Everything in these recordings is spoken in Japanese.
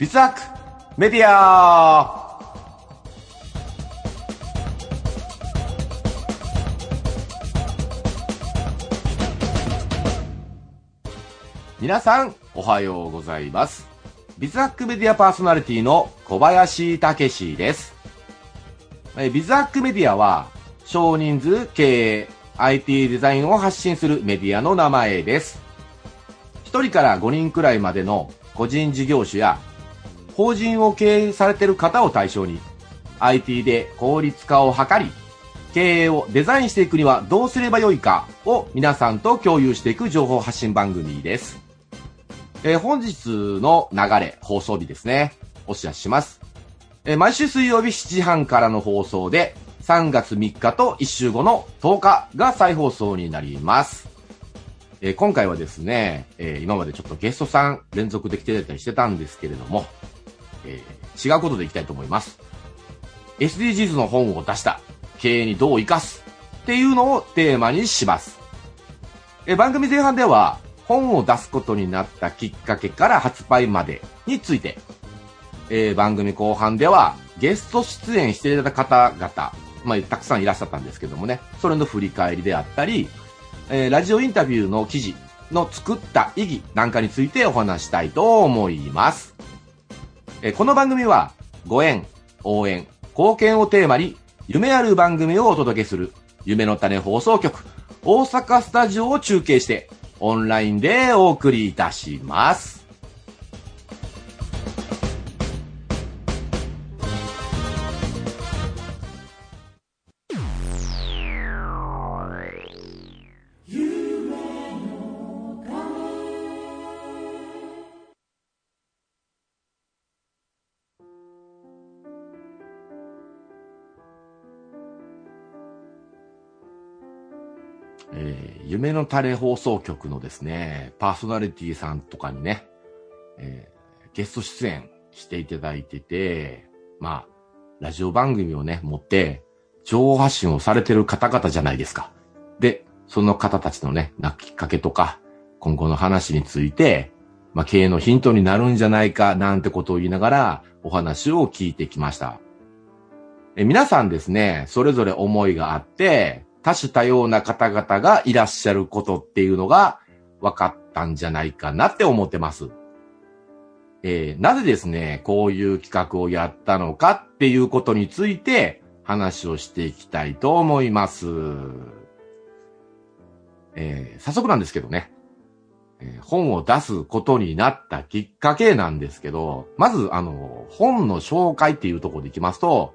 ビズアックメディア皆さん、おはようございます。ビズアックメディアパーソナリティの小林武史です。えビズアックメディアは、少人数経営、IT デザインを発信するメディアの名前です。1人から5人くらいまでの個人事業主や、法人を経営されている方を対象に、IT で効率化を図り、経営をデザインしていくにはどうすればよいかを皆さんと共有していく情報発信番組です。えー本日の流れ、放送日ですね。お知らせします。えー毎週水曜日7時半からの放送で、3月3日と1週後の10日が再放送になります。えー今回はですね、えー今までちょっとゲストさん連続で来てたりしてたんですけれども、えー違うことでいきたいと思います。SDGs の本を出した経営にどう生かすっていうのをテーマにします。え番組前半では本を出すことになったきっかけから発売までについて、えー番組後半ではゲスト出演していただいた方々、まあ、たくさんいらっしゃったんですけどもね、それの振り返りであったり、えーラジオインタビューの記事の作った意義なんかについてお話したいと思います。えこの番組は、ご縁、応援、貢献をテーマに、夢ある番組をお届けする、夢の種放送局、大阪スタジオを中継して、オンラインでお送りいたします。えー夢の種放送局のですね、パーソナリティさんとかにね、えーゲスト出演していただいてて、まあ、ラジオ番組をね、持って、情報発信をされてる方々じゃないですか。で、その方たちのね、なきっかけとか、今後の話について、まあ、経営のヒントになるんじゃないか、なんてことを言いながら、お話を聞いてきました。え皆さんですね、それぞれ思いがあって、多種多様な方々がいらっしゃることっていうのが分かったんじゃないかなって思ってます。えーなぜですね、こういう企画をやったのかっていうことについて話をしていきたいと思います。えー早速なんですけどね、えー本を出すことになったきっかけなんですけど、まず、あの、本の紹介っていうところでいきますと、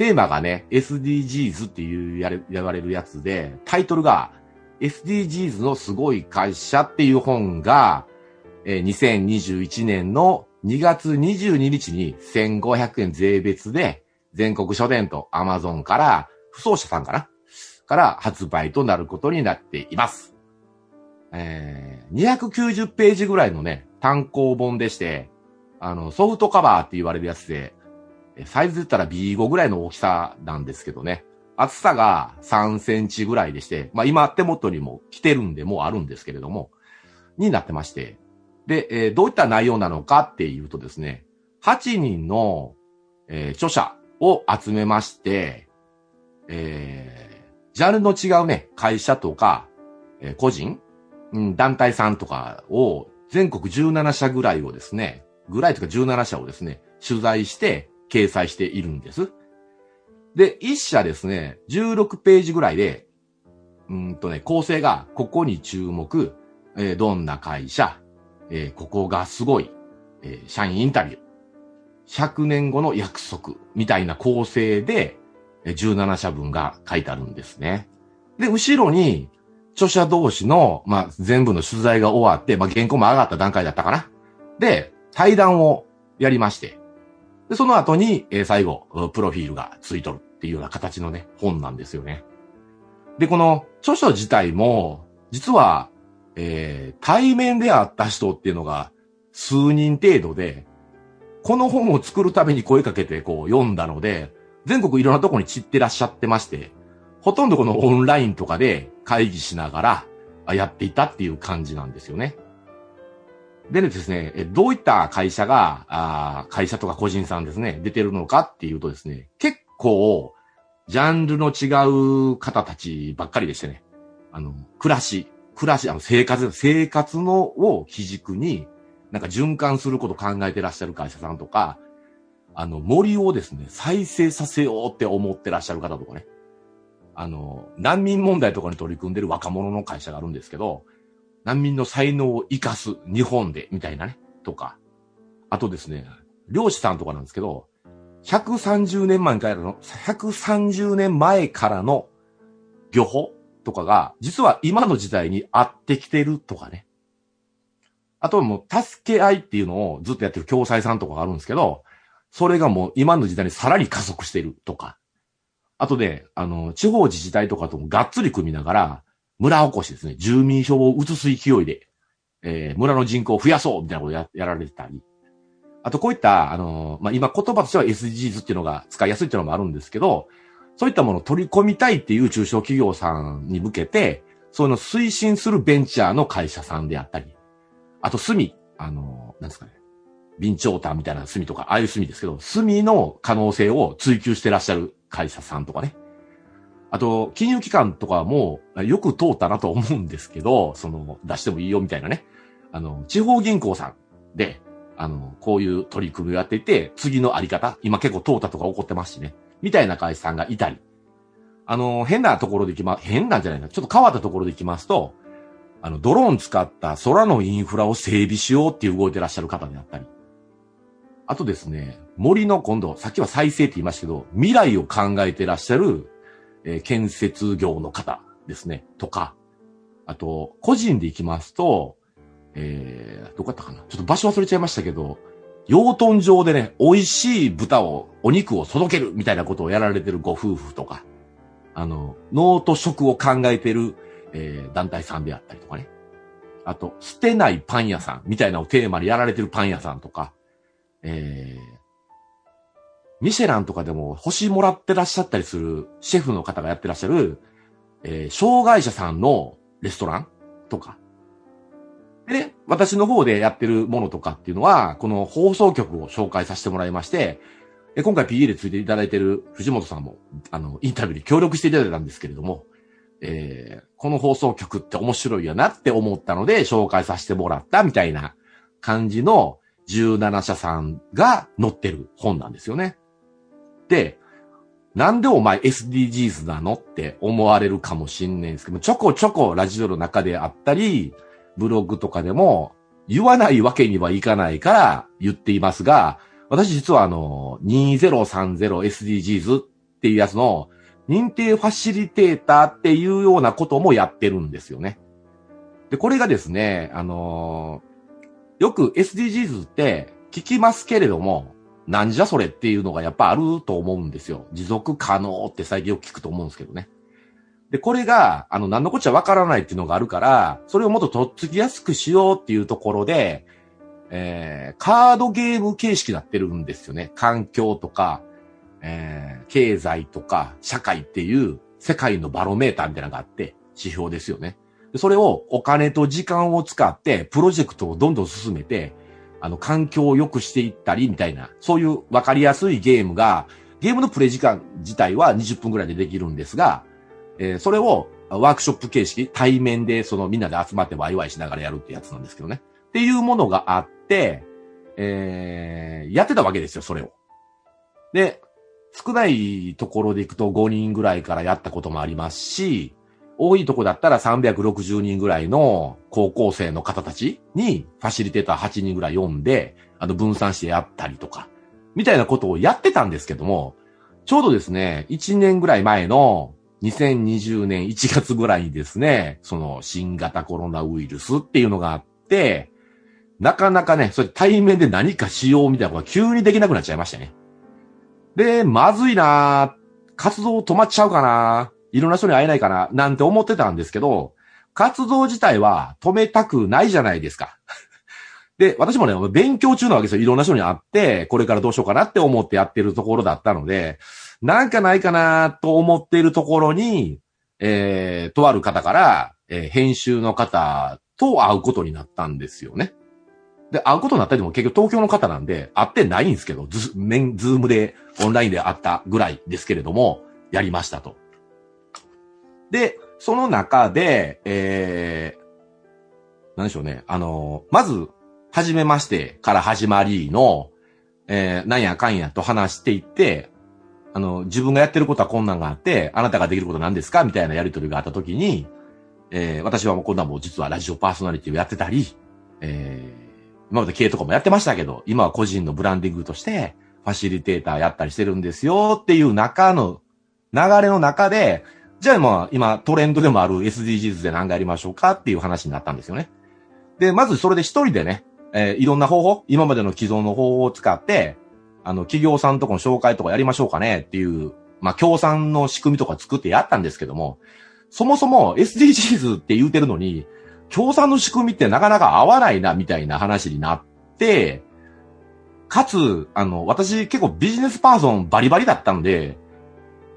テーマがね、SDGs っていうやれ、言われるやつで、タイトルが SDGs のすごい会社っていう本が、えー2021年の2月22日に1500円税別で全国書店と Amazon から、不走者さんかなから発売となることになっています。えー290ページぐらいのね、単行本でして、あの、ソフトカバーって言われるやつで、サイズで言ったら B5 ぐらいの大きさなんですけどね。厚さが3センチぐらいでして、まあ今手元にも来てるんでもうあるんですけれども、になってまして。で、えーどういった内容なのかっていうとですね、8人の、えー著者を集めまして、えージャンルの違うね、会社とか、えー個人、うん、団体さんとかを全国17社ぐらいをですね、ぐらいとか17社をですね、取材して掲載しているんです。で、1社ですね、16ページぐらいで、うんとね、構成が、ここに注目、えーどんな会社、えーここがすごい、えー社員インタビュー、100年後の約束、みたいな構成で、えー17社分が書いてあるんですね。で、後ろに、著者同士の、まあ、全部の取材が終わって、まあ、原稿も上がった段階だったかな。で、対談をやりまして、で、その後に、えー最後、プロフィールがついとるっていうような形のね、本なんですよね。で、この著書自体も、実は、えー対面で会った人っていうのが数人程度で、この本を作るために声かけてこう読んだので、全国いろんなとこに散ってらっしゃってまして、ほとんどこのオンラインとかで会議しながらやっていたっていう感じなんですよね。でですね、どういった会社が、あ会社とか個人さんですね、出てるのかっていうとですね、結構、ジャンルの違う方たちばっかりでしてね、あの、暮らし、暮らし、あの、生活、生活のを基軸に、なんか循環すること考えてらっしゃる会社さんとか、あの、森をですね、再生させようって思ってらっしゃる方とかね、あの、難民問題とかに取り組んでる若者の会社があるんですけど、難民の才能を生かす日本で、みたいなね、とか。あとですね、漁師さんとかなんですけど、130年前からの、130年前からの漁法とかが、実は今の時代に合ってきてるとかね。あとはもう、助け合いっていうのをずっとやってる共済さんとかがあるんですけど、それがもう今の時代にさらに加速してるとか。あとで、あの、地方自治体とかともがっつり組みながら、村おこしですね、住民票を移す勢いで、えー、村の人口を増やそうみたいなことをややられてたり。あとこういった、あのまあ、今言葉としては SDGs っていうのが使いやすいっていうのもあるんですけど、そういったものを取り込みたいっていう中小企業さんに向けて、そういうのを推進するベンチャーの会社さんであったり、あと炭、あのなんですかね、備長炭みたいな炭とか、ああいう炭ですけど、炭の可能性を追求してらっしゃる会社さんとかね。あと、金融機関とかもよく通ったなと思うんですけど、その、出してもいいよみたいなね。あの、地方銀行さんで、あの、こういう取り組みをやっていて、次のあり方、今結構通ったとか起こってますしね。みたいな会社さんがいたり。あの、変なところで行きま、変なんじゃないな。ちょっと変わったところで行きますと、あの、ドローン使った空のインフラを整備しようっていう動いてらっしゃる方であったり。あとですね、森の今度、さっきは再生って言いましたけど、未来を考えてらっしゃるえー、建設業の方ですね、とか、あと、個人で行きますと、えー、どこやったかな。ちょっと場所忘れちゃいましたけど、養豚場でね、美味しい豚を、お肉を届けるみたいなことをやられてるご夫婦とか、あの、脳と食を考えてる、えー、団体さんであったりとかね。あと、捨てないパン屋さんみたいなをテーマにやられてるパン屋さんとか、えー、ミシェランとかでも星もらってらっしゃったりするシェフの方がやってらっしゃる、えー、障害者さんのレストランとか。でね、私の方でやってるものとかっていうのは、この放送局を紹介させてもらいまして、今回 PA でついていただいてる藤本さんも、あの、インタビューに協力していただいたんですけれども、えー、この放送局って面白いよなって思ったので紹介させてもらったみたいな感じの17社さんが載ってる本なんですよね。、なんでお前 SDGs なのって思われるかもしんないんですけど、ちょこちょこラジオの中であったり、ブログとかでも言わないわけにはいかないから言っていますが、私実はあの、2030SDGs っていうやつの認定ファシリテーターっていうようなこともやってるんですよね。で、これがですね、あの、よく SDGs って聞きますけれども、なんじゃそれっていうのがやっぱあると思うんですよ。持続可能って最近よく聞くと思うんですけどね。で、これが、あの、何のこっちゃわからないっていうのがあるから、それをもっととっつきやすくしようっていうところで、えー、カードゲーム形式になってるんですよね。環境とか、えー、経済とか、社会っていう世界のバロメーターみたいなのがあって、指標ですよね。それをお金と時間を使って、プロジェクトをどんどん進めて、あの、環境を良くしていったり、みたいな、そういう分かりやすいゲームが、ゲームのプレイ時間自体は20分くらいでできるんですが、えー、それをワークショップ形式、対面でそのみんなで集まってワイワイしながらやるってやつなんですけどね。っていうものがあって、えー、やってたわけですよ、それを。で、少ないところで行くと5人ぐらいからやったこともありますし、多いとこだったら360人ぐらいの高校生の方たちにファシリテーター8人ぐらい読んで、あの分散してやったりとか、みたいなことをやってたんですけども、ちょうどですね、1年ぐらい前の2020年1月ぐらいにですね、その新型コロナウイルスっていうのがあって、なかなかね、それ対面で何かしようみたいなことが急にできなくなっちゃいましたね。で、まずいな活動止まっちゃうかないろんな人に会えないかな、なんて思ってたんですけど、活動自体は止めたくないじゃないですか。で、私もね、勉強中なわけですよ。いろんな人に会って、これからどうしようかなって思ってやってるところだったので、なんかないかなと思っているところに、えー、とある方から、えー、編集の方と会うことになったんですよね。で、会うことになったりでも結局東京の方なんで、会ってないんですけど、ズ、メン、ズームでオンラインで会ったぐらいですけれども、やりましたと。で、その中で、えー、なんでしょうね。あのまず、はじめましてから始まりの、えー、なんやかんやと話していって、あの、自分がやってることはこんなんがあって、あなたができることは何ですか？みたいなやりとりがあったときに、えー、私はもうこんなもう実はラジオパーソナリティをやってたり、えー、今まで経営とかもやってましたけど、今は個人のブランディングとして、ファシリテーターやったりしてるんですよっていう中の、流れの中で、じゃあまあ今トレンドでもある SDGs で何かやりましょうかっていう話になったんですよね。で、まずそれで一人でね、えー、いろんな方法、今までの既存の方法を使って、あの、企業さんとこの紹介とかやりましょうかねっていう、まあ、協賛の仕組みとか作ってやったんですけども、そもそも SDGs って言うてるのに、協賛の仕組みってなかなか合わないな、みたいな話になって、かつ、あの、私結構ビジネスパーソンバリバリだったんで、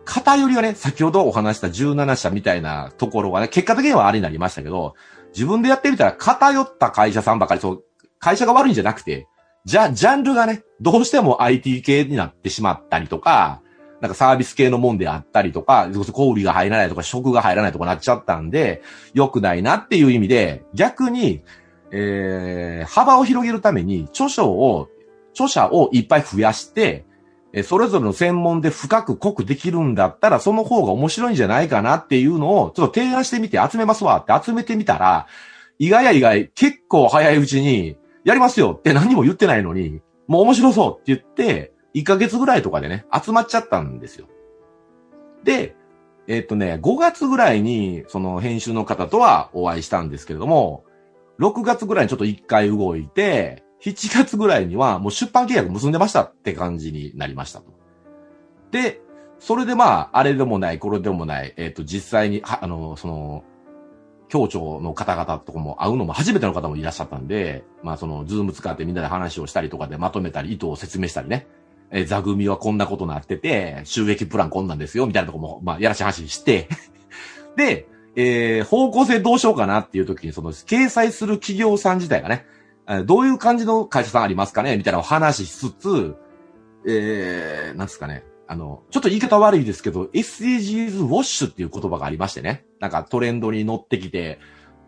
偏りがね、先ほどお話した17社みたいなところがね、結果的にはあれになりましたけど、自分でやってみたら偏った会社さんばかり、そう、会社が悪いんじゃなくて、じゃ、ジャンルがね、どうしても IT 系になってしまったりとか、なんかサービス系のもんであったりとか、小売が入らないとか、食が入らないとかなっちゃったんで、良くないなっていう意味で、逆に、えー、幅を広げるために、著書を、著者をいっぱい増やして、えそれぞれの専門で深く濃くできるんだったら、その方が面白いんじゃないかなっていうのを、ちょっと提案してみて集めますわって集めてみたら、意外や意外、結構早いうちに、やりますよって何も言ってないのに、もう面白そうって言って、1ヶ月ぐらいとかでね、集まっちゃったんですよ。で、えっ、とね、5月ぐらいに、その編集の方とはお会いしたんですけれども、6月ぐらいにちょっと1回動いて、7月ぐらいにはもう出版契約結んでましたって感じになりましたと。で、それでまあ、あれでもない、これでもない、えっ、ー、と、実際に、あの、その、共著の方々とかも会うのも初めての方もいらっしゃったんで、まあそのズーム使ってみんなで話をしたりとかでまとめたり、意図を説明したりね。えー、座組はこんなことになってて、収益プランこんなんですよ、みたいなとこも、まあやらしい話して、で、えー、方向性どうしようかなっていう時に、その、掲載する企業さん自体がね、どういう感じの会社さんありますかね？みたいなお話しつつ、えー、なんですかね？あの、ちょっと言い方悪いですけど、SDGs ウォッシュっていう言葉がありましてね。なんかトレンドに乗ってきて、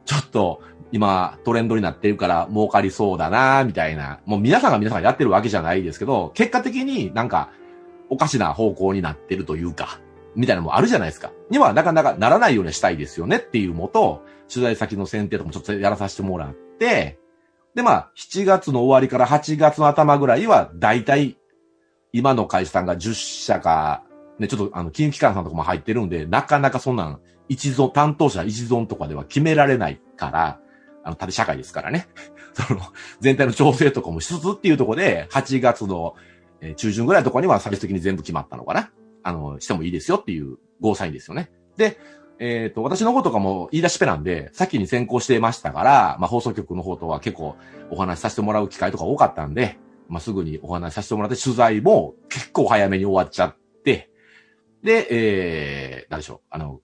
ちょっと今トレンドになってるから儲かりそうだなみたいな。もう皆さんが皆さんがやってるわけじゃないですけど、結果的になんかおかしな方向になってるというか、みたいなのもあるじゃないですか。にはなかなかならないようにしたいですよねっていうもと、取材先の選定とかもちょっとやらさせてもらって、でまあ、7月の終わりから8月の頭ぐらいは、だいたい今の会社さんが10社か、ね、ちょっとあの、金融機関さんとかも入ってるんで、なかなかそんなん、一存、担当者一存とかでは決められないから、あの、縦社会ですからね。その、全体の調整とかもしつつっていうところで、8月の、中旬ぐらいのところには最終的に全部決まったのかな。あの、してもいいですよっていうゴーサインですよね。で、えっ、ー、と、私の方とかも言い出しっぺなんで、先に先行してましたから、まあ、放送局の方とは結構お話しさせてもらう機会とか多かったんで、まあ、すぐにお話しさせてもらって、取材も結構早めに終わっちゃって、で、えー、なんでしょう、あの、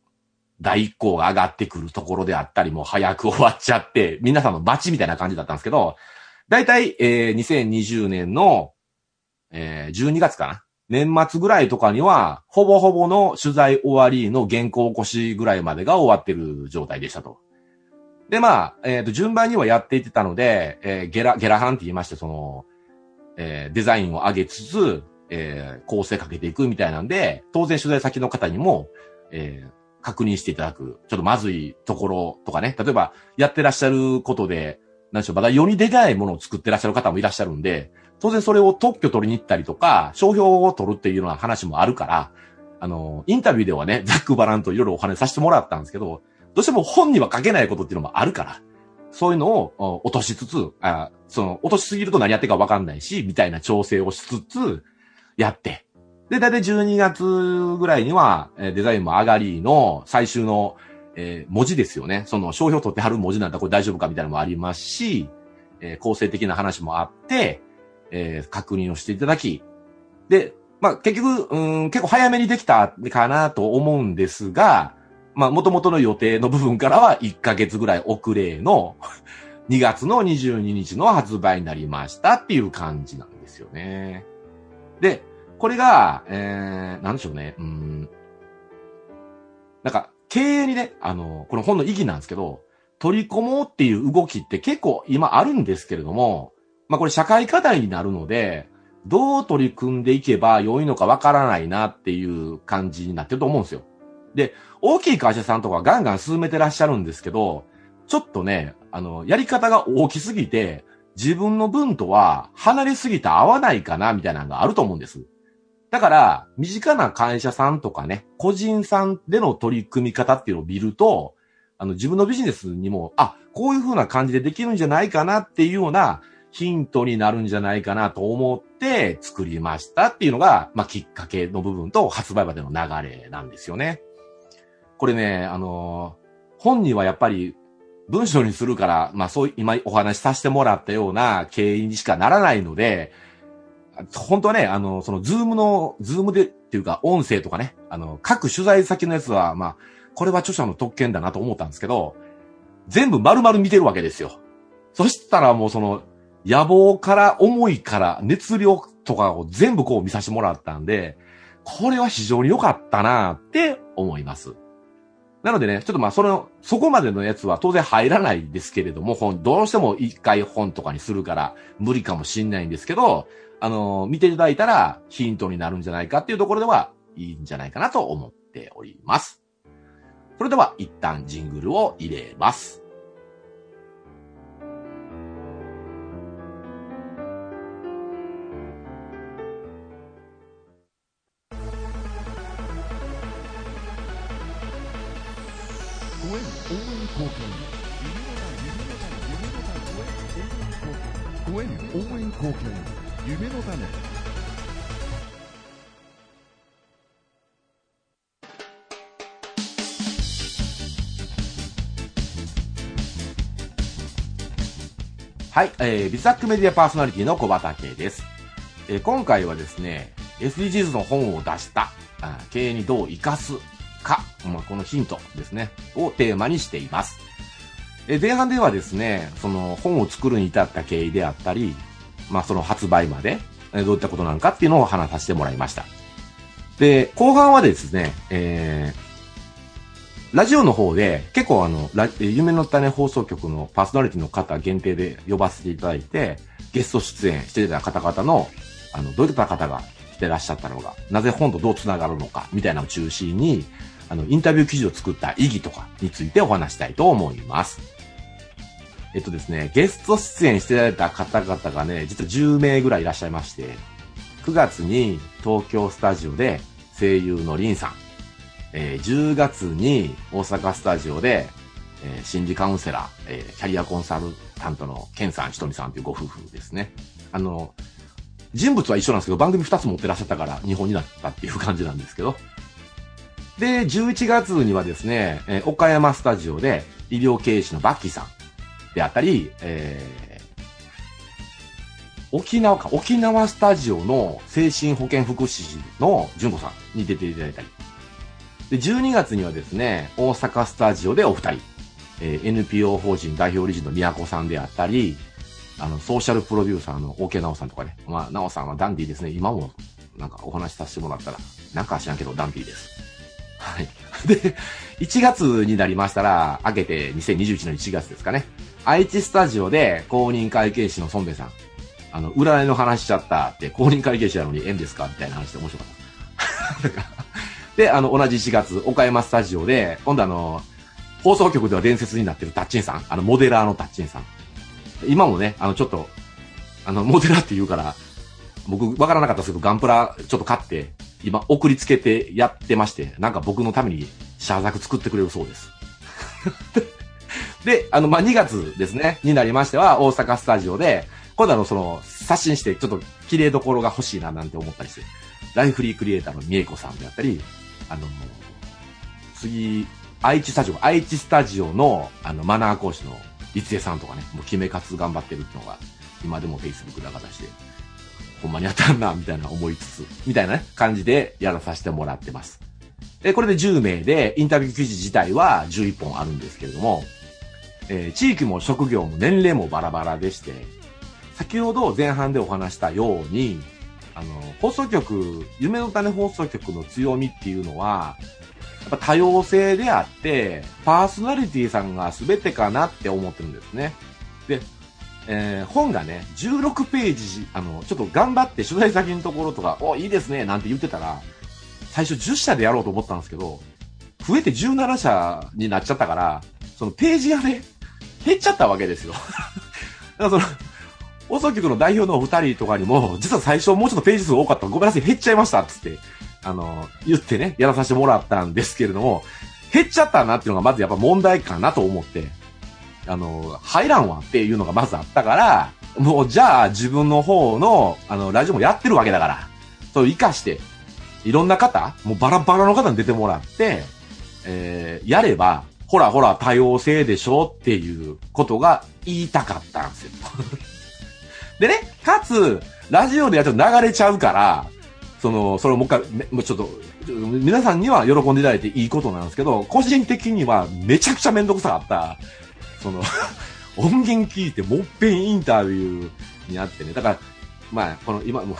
第一項が上がってくるところであったりも早く終わっちゃって、皆さんのバチみたいな感じだったんですけど、だいたい、えー、2020年の、えー、12月かな年末ぐらいとかには、ほぼほぼの取材終わりの原稿起こしぐらいまでが終わってる状態でしたと。で、まあ、えっ、ー、と、順番にはやっていってたので、えー、ゲラ、ゲラハンって言いまして、その、えー、デザインを上げつつ、えー、構成かけていくみたいなんで、当然取材先の方にも、えー、確認していただく、ちょっとまずいところとかね、例えば、やってらっしゃることで、何でしょう、まだ世に出ないものを作ってらっしゃる方もいらっしゃるんで、当然それを特許取りに行ったりとか、商標を取るっていうような話もあるから、あの、インタビューではね、ザックバランといろいろお話させてもらったんですけど、どうしても本には書けないことっていうのもあるから、そういうのを落としつつ、あその、落としすぎると何やってるかわかんないし、みたいな調整をしつつ、やって。で、だいたい12月ぐらいには、デザインも上がりの最終の、えー、文字ですよね。その商標取ってはる文字なんだこれ大丈夫かみたいなのもありますし、えー、構成的な話もあって、えー、確認をしていただき、で、まあ、結局、うん、結構早めにできたかなと思うんですが、まあ、元々の予定の部分からは1ヶ月ぐらい遅れの 2月の22日の発売になりましたっていう感じなんですよね。で、これが、えー、なんでしょうね、うん。なんか、経営にね、あの、この本の意義なんですけど、取り込もうっていう動きって結構今あるんですけれども、まあこれ社会課題になるので、どう取り組んでいけば良いのかわからないなっていう感じになってると思うんですよ。で、大きい会社さんとかガンガン進めてらっしゃるんですけど、ちょっとね、あの、やり方が大きすぎて、自分の分とは離れすぎて合わないかな、みたいなのがあると思うんです。だから、身近な会社さんとかね、個人さんでの取り組み方っていうのを見ると、あの、自分のビジネスにも、あ、こういう風な感じでできるんじゃないかなっていうようなヒントになるんじゃないかなと思って作りましたっていうのが、まあ、きっかけの部分と発売までの流れなんですよね。これね、あの、本にはやっぱり文章にするから、まあそう、今お話しさせてもらったような経緯にしかならないので、本当はね、あの、そのズームの、ズームでっていうか音声とかね、あの、各取材先のやつは、まあ、これは著者の特権だなと思ったんですけど、全部丸々見てるわけですよ。そしたらもうその、野望から思いから熱量とかを全部こう見させてもらったんで、これは非常に良かったなって思います。なのでね、ちょっとまあ、その、そこまでのやつは当然入らないですけれども、本、どうしても一回本とかにするから無理かもしんないんですけど、あの、見ていただいたらヒントになるんじゃないかっていうところではいいんじゃないかなと思っております。それでは一旦ジングルを入れます。応援貢献夢の種はい、えー、ビザックメディアパーソナリティの小畑です。えー、今回はですね、SDGs の本を出した経営にどう活かすか、まあ、このヒントですね、をテーマにしています。え、前半ではですね、その本を作るに至った経緯であったり、まあその発売まで、どういったことなのかっていうのを話させてもらいました。で、後半はですね、えー、ラジオの方で結構あの、夢の種放送局のパーソナリティの方限定で呼ばせていただいて、ゲスト出演してた方々の、あの、どういった方がてらっしゃったのか、なぜ本とどう繋がるのか、みたいなのを中心に、あの、インタビュー記事を作った意義とかについてお話したいと思います。えっとですね、ゲスト出演してられた方々がね、実は10名ぐらいいらっしゃいまして、9月に東京スタジオで声優のリンさん、えー、10月に大阪スタジオで、えー、心理カウンセラー、えー、キャリアコンサルタントのケンさん、ひとみさんというご夫婦ですね。あの、人物は一緒なんですけど、番組2つ持ってらっしゃったから日本になったっていう感じなんですけど。で、11月にはですね、えー、岡山スタジオで医療経営士のバッキーさん、であったり、えー、沖縄か、沖縄スタジオの精神保健福祉士の純子さんに出ていただいたり、で、12月にはですね、大阪スタジオでお二人、えー、NPO 法人代表理事の宮子さんであったり、あの、ソーシャルプロデューサーの OK 直さんとかね。まあ、直さんはダンディーですね。今も、なんかお話しさせてもらったら、なんか知らんけどダンディーです。はい。で、1月になりましたら、明けて2021の1月ですかね。愛知スタジオで公認会計士の孫兵さん。あの、占いの話しちゃったって、公認会計士なのに縁ですか？みたいな話で面白かった。で、あの、同じ4月、岡山スタジオで、今度あの、放送局では伝説になってるタッチンさん。あの、モデラーのタッチンさん。今もね、あの、ちょっと、あの、モデラって言うから、僕、わからなかったですけど、ガンプラちょっと買って、今、送りつけてやってまして、なんか僕のために、シャーザク作ってくれるそうです。で、あの、まあ、2月ですね、になりましては、大阪スタジオで、今度あの、その、刷新して、ちょっと、綺麗どころが欲しいな、なんて思ったりして、ライフリークリエイターのみえこさんであったり、あの、次、愛知スタジオ、愛知スタジオの、あの、マナー講師の、立江さんとかね、もう決め活頑張ってるってのが、今でも Facebook で形で、ほんまにやったんな、みたいな思いつつ、みたいなね、感じでやらさせてもらってます。で、これで10名で、インタビュー記事自体は11本あるんですけれども、えー、地域も職業も年齢もバラバラでして、先ほど前半でお話したように、あの、放送局、夢の種放送局の強みっていうのは、っぱ多様性であって、パーソナリティさんが全てかなって思ってるんですね。で、えー、本がね、16ページ、あの、ちょっと頑張って取材先のところとか、お、いいですね、なんて言ってたら、最初10社でやろうと思ったんですけど、増えて17社になっちゃったから、そのページがね、減っちゃったわけですよ。だからその、放送局の代表のお二人とかにも、実は最初もうちょっとページ数多かったごめんなさい、減っちゃいました、つって、あの、言ってね、やらさせてもらったんですけれども、減っちゃったなっていうのがまずやっぱ問題かなと思って、あの、入らんわっていうのがまずあったから、もうじゃあ自分の方の、あの、ラジオもやってるわけだから、それを活かして、いろんな方、もうバラバラの方に出てもらって、えー、やれば、ほらほら多様性でしょっていうことが言いたかったんですよ。でね、かつ、ラジオでやっと流れちゃうから、その、それをもう一回、もうちょっと、皆さんには喜んでいただいていいことなんですけど、個人的にはめちゃくちゃめんどくさかった、その音源聞いてもっぺんインタビューにあってね、だから、まあ、この今、もう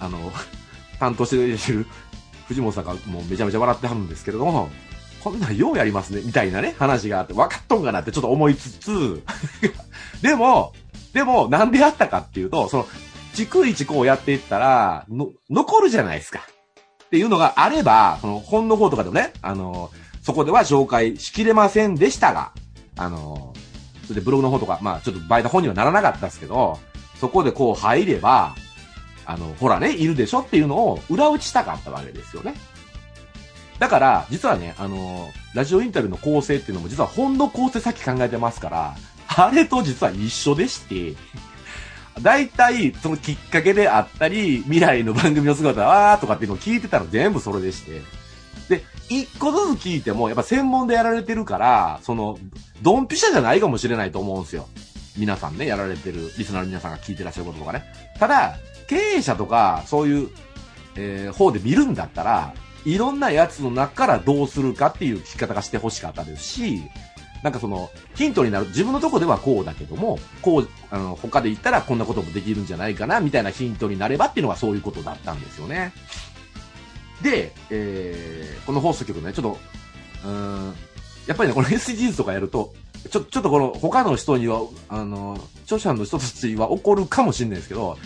あの、担当してる藤本さんがもうめちゃめちゃ笑ってはるんですけれども、こんなんようやりますね、みたいなね、話があって、分かっとんかなってちょっと思いつつ、でも、でも、なんでやったかっていうと、その、逐一こうやっていったら、の、残るじゃないですか。っていうのがあれば、その本の方とかでもね、あの、そこでは紹介しきれませんでしたが、あの、それでブログの方とか、まあちょっとバイト本にはならなかったですけど、そこでこう入れば、あの、ほらね、いるでしょっていうのを裏打ちしたかったわけですよね。だから、実はね、あの、ラジオインタビューの構成っていうのも実は本の構成さっき考えてますから、あれと実は一緒でして、大体、そのきっかけであったり、未来の番組の姿は、とかっていうのを聞いてたら全部それでして。で、一個ずつ聞いても、やっぱ専門でやられてるから、その、ドンピシャじゃないかもしれないと思うんですよ。皆さんね、やられてる、リスナーの皆さんが聞いてらっしゃることとかね。ただ、経営者とか、そういう、えー、方で見るんだったら、いろんなやつの中からどうするかっていう聞き方がしてほしかったですし、なんかその、ヒントになる、自分のとこではこうだけども、こう、あの、他で言ったらこんなこともできるんじゃないかな、みたいなヒントになればっていうのがそういうことだったんですよね。で、えー、この放送局ね、ちょっと、うん、やっぱりね、この SDGs とかやると、ちょ、ちょっとこの他の人には、あの、著者の人たちは怒るかもしれないですけど、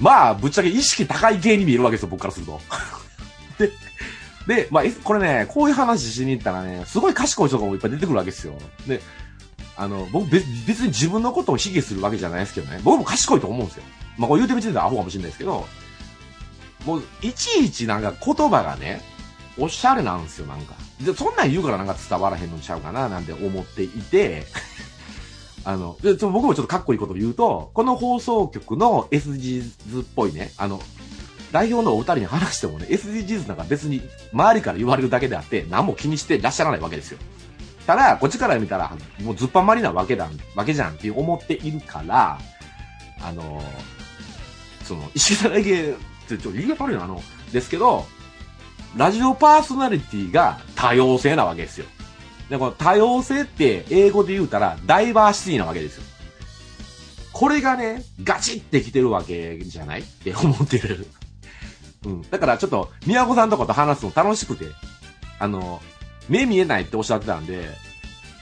まあ、ぶっちゃけ意識高い系に見えるわけですよ、僕からすると。で、で、まあ、これね、こういう話しに行ったらね、すごい賢い人がいっぱい出てくるわけですよ。で、あの、僕別別に自分のことを卑下するわけじゃないですけどね、僕も賢いと思うんですよ。まあ、こう言うてみてたらアホかもしれないですけど、もう、いちいちなんか言葉がね、おしゃれなんですよ、なんか。で、そんなん言うからなんか伝わらへんのちゃうかな、なんて思っていて、あの、で僕もちょっとかっこいいことを言うと、この放送局の SGs っぽいね、あの、代表のお二人に話してもね、SDGs なんか別に周りから言われるだけであって、何も気にしてらっしゃらないわけですよ。ただ、こっちから見たら、もうずっぱまりなわけだ、わけじゃんって思っているから、あのその、石田だけ、ちょ、ちょ、言い方悪いな、あの、ですけど、ラジオパーソナリティが多様性なわけですよ。で、この多様性って英語で言うたらダイバーシティなわけですよ。これがね、ガチってきてるわけじゃない？って思ってる。うん。だからちょっと、宮子さんとかと話すの楽しくて、あの、目見えないっておっしゃってたんで、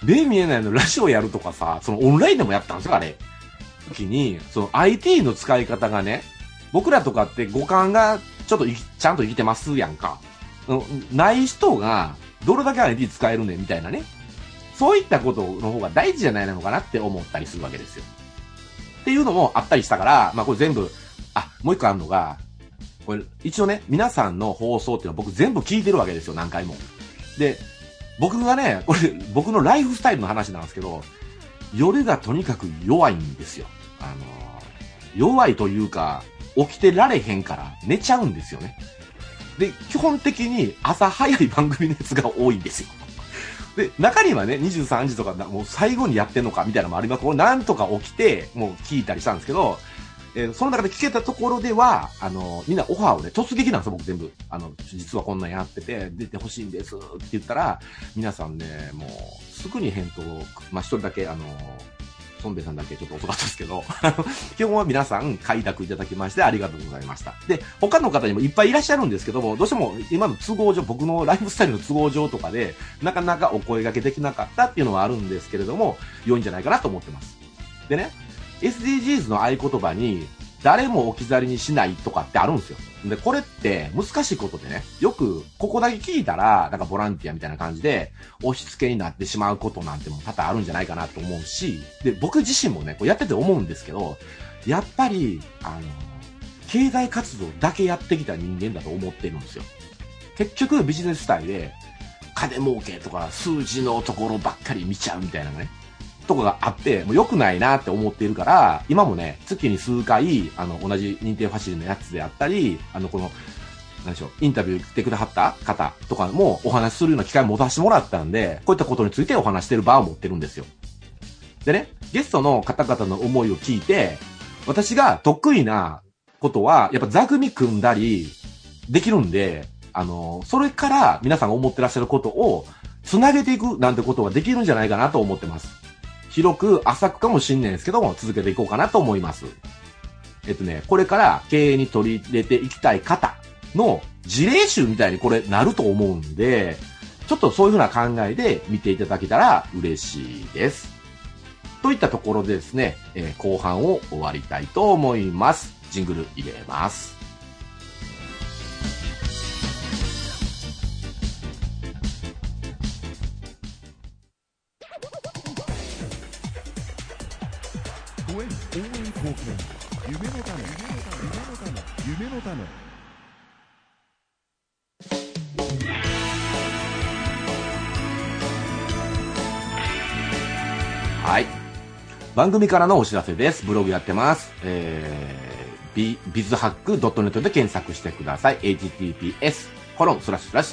目見えないのラジオやるとかさ、そのオンラインでもやったんですよ、あれ。時に、その IT の使い方がね、僕らとかって五感がちょっとちゃんと生きてますやんか。ない人が、どれだけ IT 使えるねみたいなね。そういったことの方が大事じゃないのかなって思ったりするわけですよ。っていうのもあったりしたから、まあこれ全部、あ、もう一個あるのが、これ、一応ね、皆さんの放送っていうのは僕全部聞いてるわけですよ、何回も。で、僕がね、これ、僕のライフスタイルの話なんですけど、夜がとにかく弱いんですよ。あの弱いというか、起きてられへんから寝ちゃうんですよね。で、基本的に朝早い番組のやつが多いんですよ。で、中にはね、23時とか、もう最後にやってんのかみたいなのもあります。これなんとか起きて、もう聞いたりしたんですけど、えー、その中で聞けたところでは、あの、みんなオファーをね、突撃なんですよ、僕全部。あの、実はこんなんやってて、出てほしいんですって言ったら、皆さんね、もう、すぐに返答を、まあ、一人だけ、あの、ソンベさんだけちょっと遅かったですけど、基本は皆さん開拓いただきましてありがとうございました。で、他の方にもいっぱいいらっしゃるんですけども、どうしても今の都合上、僕のライフスタイルの都合上とかで、なかなかお声掛けできなかったっていうのはあるんですけれども、良いんじゃないかなと思ってます。でね、SDGs の合言葉に、誰も置き去りにしないとかってあるんですよ。で、これって難しいことでね、よくここだけ聞いたら、なんかボランティアみたいな感じで押し付けになってしまうことなんても多々あるんじゃないかなと思うし、で、僕自身もね、こうやってて思うんですけど、やっぱり、あの、経済活動だけやってきた人間だと思ってるんですよ。結局ビジネススタイルで、金儲けとか数字のところばっかり見ちゃうみたいなね。とかがあって、もう良くないなって思っているから、今もね、月に数回、あの、同じ認定ファシリのやつであったり、あの、この、何でしょう、インタビュー来てくださった方とかもお話しするような機会を持たせてもらったんで、こういったことについてお話してる場を持ってるんですよ。でね、ゲストの方々の思いを聞いて、私が得意なことは、やっぱ座組組んだり、できるんで、あの、それから皆さんが思ってらっしゃることを、つなげていくなんてことができるんじゃないかなと思ってます。広く浅くかもしんないんですけども、続けていこうかなと思います。えっとね、これから経営に取り入れていきたい方の事例集みたいにこれなると思うんで、ちょっとそういうふうな考えで見ていただけたら嬉しいです。といったところでですね、えー、後半を終わりたいと思います。ジングル入れます。はい番組からのお知らせです。ブログやってます。えー、ビ、ビズハック .net で検索してください。https コロンスラッシュスラ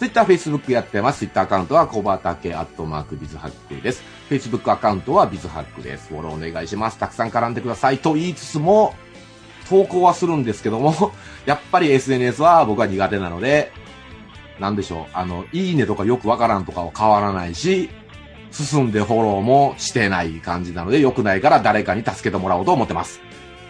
ッシュ bizhack.net スラッシュです。Twitter、Facebook やってます。Twitter アカウントは小畑アットマークビズハックです。Facebook アカウントはビズハックです。フォローお願いします。たくさん絡んでくださいと言いつつも、投稿はするんですけども、やっぱり SNS は僕は苦手なので、なんでしょう、あの、いいねとかよくわからんとかは変わらないし、進んでフォローもしてない感じなので、良くないから誰かに助けてもらおうと思ってます。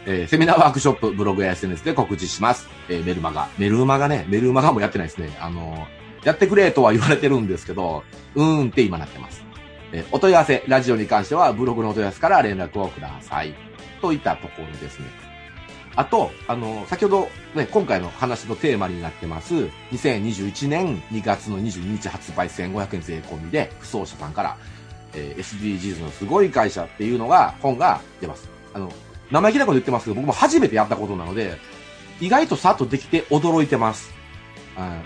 えー、セミナーワークショップ、ブログや SNS で告知します。えー、メルマガ。メルマガね、メルマガもやってないですね。あのー、やってくれとは言われてるんですけど、うーんって今なってます。え、お問い合わせ、ラジオに関してはブログのお問い合わせから連絡をください。といったところですね。あと、あの、先ほどね、今回の話のテーマになってます、2021年2月の22日発売1500円税込みで、不走者さんから、えー、SDGs のすごい会社っていうのが、本が出ます。あの、生意気なこと言ってますけど、僕も初めてやったことなので、意外とさっとできて驚いてます。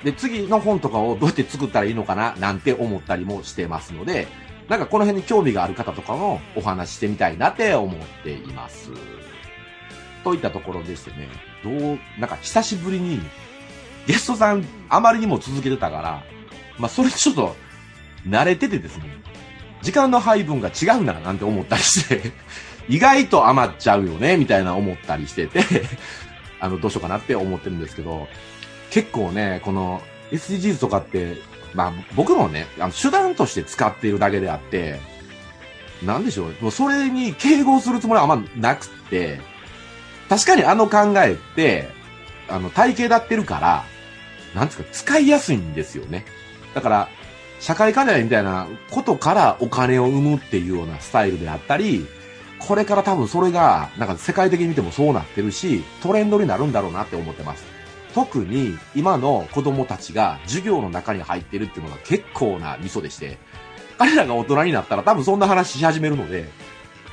で、次の本とかをどうやって作ったらいいのかな、なんて思ったりもしてますので、なんかこの辺に興味がある方とかもお話ししてみたいなって思っています。といったところでしてね、どう、なんか久しぶりに、ゲストさんあまりにも続けてたから、まあそれちょっと慣れててですね、時間の配分が違うんだななんて思ったりして 意外と余っちゃうよね、みたいな思ったりしてて あの、どうしようかなって思ってるんですけど、結構ね、この SDGs とかって、まあ僕もね、あの手段として使っているだけであって、なんでしょう、もうそれに敬語するつもりはあんまなくって、確かにあの考えって、あの、体系立ってるから、なんですか、使いやすいんですよね。だから、社会課題みたいなことからお金を生むっていうようなスタイルであったり、これから多分それが、なんか世界的に見てもそうなってるし、トレンドになるんだろうなって思ってます。特に今の子供たちが授業の中に入ってるっていうのが結構なミソでして、彼らが大人になったら多分そんな話し始めるので、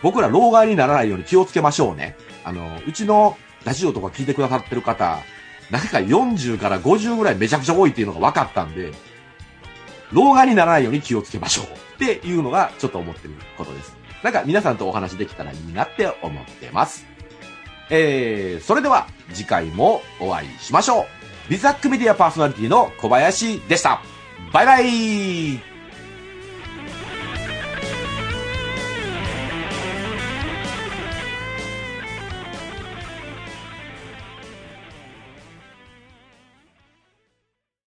僕ら老害にならないように気をつけましょうね。あの、うちのラジオとか聞いてくださってる方、なぜか40から50ぐらいめちゃくちゃ多いっていうのが分かったんで、老害にならないように気をつけましょうっていうのがちょっと思ってることです。なんか皆さんとお話できたらいいなって思ってます。えー、それでは次回もお会いしましょう。ビザックメディアパーソナリティの小林でした。バイバイ